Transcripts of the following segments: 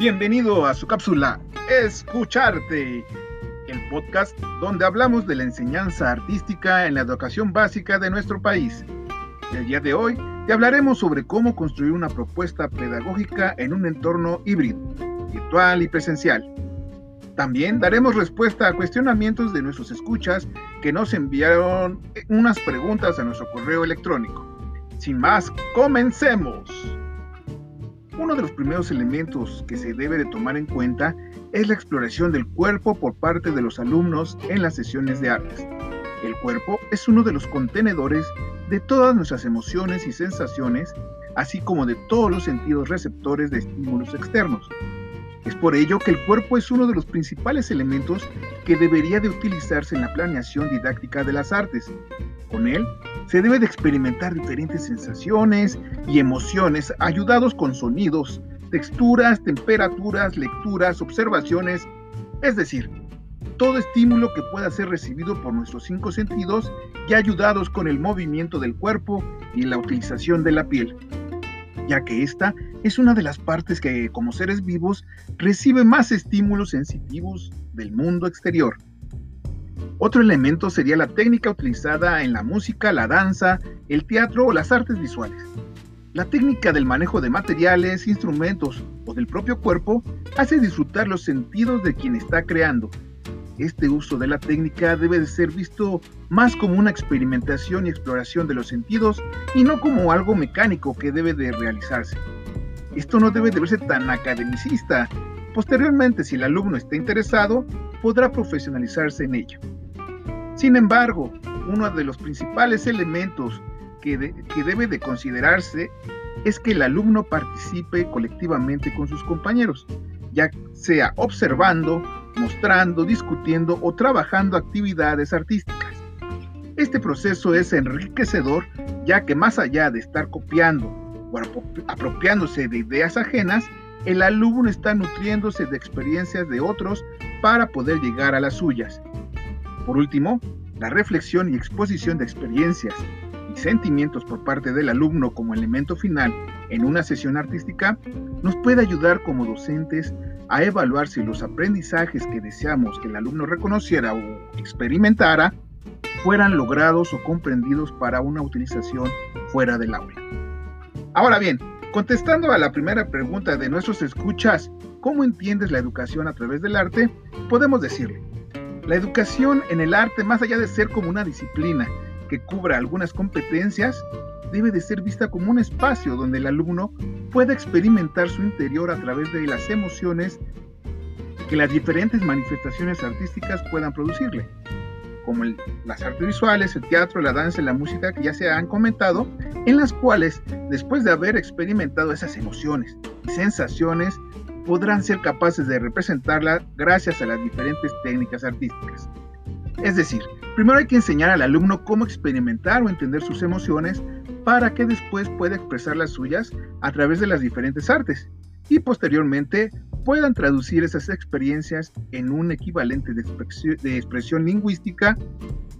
Bienvenido a su cápsula Escucharte, el podcast donde hablamos de la enseñanza artística en la educación básica de nuestro país. El día de hoy te hablaremos sobre cómo construir una propuesta pedagógica en un entorno híbrido, virtual y presencial. También daremos respuesta a cuestionamientos de nuestros escuchas que nos enviaron unas preguntas a nuestro correo electrónico. Sin más, comencemos. Uno de los primeros elementos que se debe de tomar en cuenta es la exploración del cuerpo por parte de los alumnos en las sesiones de artes. El cuerpo es uno de los contenedores de todas nuestras emociones y sensaciones, así como de todos los sentidos receptores de estímulos externos. Es por ello que el cuerpo es uno de los principales elementos que debería de utilizarse en la planeación didáctica de las artes. Con él se debe de experimentar diferentes sensaciones y emociones ayudados con sonidos, texturas, temperaturas, lecturas, observaciones, es decir, todo estímulo que pueda ser recibido por nuestros cinco sentidos y ayudados con el movimiento del cuerpo y la utilización de la piel ya que esta es una de las partes que como seres vivos recibe más estímulos sensitivos del mundo exterior. Otro elemento sería la técnica utilizada en la música, la danza, el teatro o las artes visuales. La técnica del manejo de materiales, instrumentos o del propio cuerpo hace disfrutar los sentidos de quien está creando este uso de la técnica debe de ser visto más como una experimentación y exploración de los sentidos y no como algo mecánico que debe de realizarse. Esto no debe de verse tan academicista. Posteriormente, si el alumno está interesado, podrá profesionalizarse en ello. Sin embargo, uno de los principales elementos que, que debe de considerarse es que el alumno participe colectivamente con sus compañeros, ya sea observando, mostrando, discutiendo o trabajando actividades artísticas. Este proceso es enriquecedor ya que más allá de estar copiando o apropiándose de ideas ajenas, el alumno está nutriéndose de experiencias de otros para poder llegar a las suyas. Por último, la reflexión y exposición de experiencias y sentimientos por parte del alumno como elemento final en una sesión artística nos puede ayudar como docentes a evaluar si los aprendizajes que deseamos que el alumno reconociera o experimentara fueran logrados o comprendidos para una utilización fuera del aula. Ahora bien, contestando a la primera pregunta de nuestros escuchas, ¿cómo entiendes la educación a través del arte? Podemos decirle, la educación en el arte, más allá de ser como una disciplina que cubra algunas competencias, debe de ser vista como un espacio donde el alumno pueda experimentar su interior a través de las emociones que las diferentes manifestaciones artísticas puedan producirle, como las artes visuales, el teatro, la danza la música que ya se han comentado, en las cuales, después de haber experimentado esas emociones y sensaciones, podrán ser capaces de representarlas gracias a las diferentes técnicas artísticas. Es decir, primero hay que enseñar al alumno cómo experimentar o entender sus emociones para que después pueda expresar las suyas a través de las diferentes artes y posteriormente puedan traducir esas experiencias en un equivalente de expresión, lingüística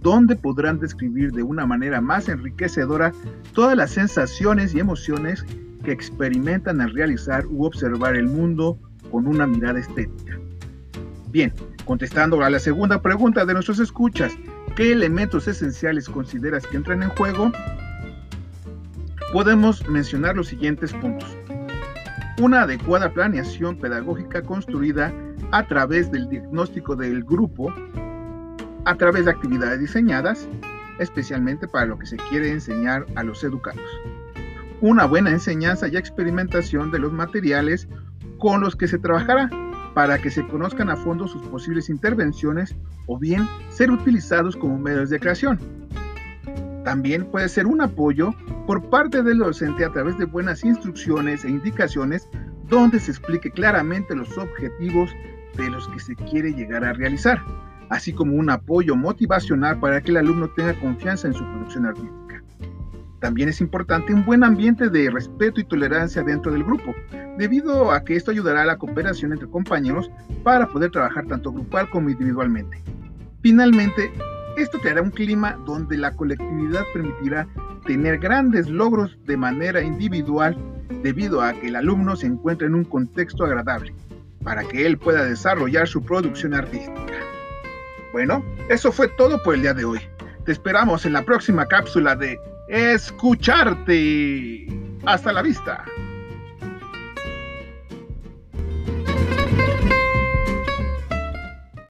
donde podrán describir de una manera más enriquecedora todas las sensaciones y emociones que experimentan al realizar u observar el mundo con una mirada estética. Bien, contestando a la segunda pregunta de nuestros escuchas, ¿qué elementos esenciales consideras que entran en juego? podemos mencionar los siguientes puntos. Una adecuada planeación pedagógica construida a través del diagnóstico del grupo, a través de actividades diseñadas, especialmente para lo que se quiere enseñar a los educados. Una buena enseñanza y experimentación de los materiales con los que se trabajará para que se conozcan a fondo sus posibles intervenciones o bien ser utilizados como medios de creación. También puede ser un apoyo por parte del docente a través de buenas instrucciones e indicaciones donde se explique claramente los objetivos de los que se quiere llegar a realizar, así como un apoyo motivacional para que el alumno tenga confianza en su producción artística. También es importante un buen ambiente de respeto y tolerancia dentro del grupo, debido a que esto ayudará a la cooperación entre compañeros para poder trabajar tanto grupal como individualmente. Finalmente, esto creará un clima donde la colectividad permitirá tener grandes logros de manera individual debido a que el alumno se encuentra en un contexto agradable, para que él pueda desarrollar su producción artística. Bueno, eso fue todo por el día de hoy. Te esperamos en la próxima cápsula de Escucharte. Hasta la vista.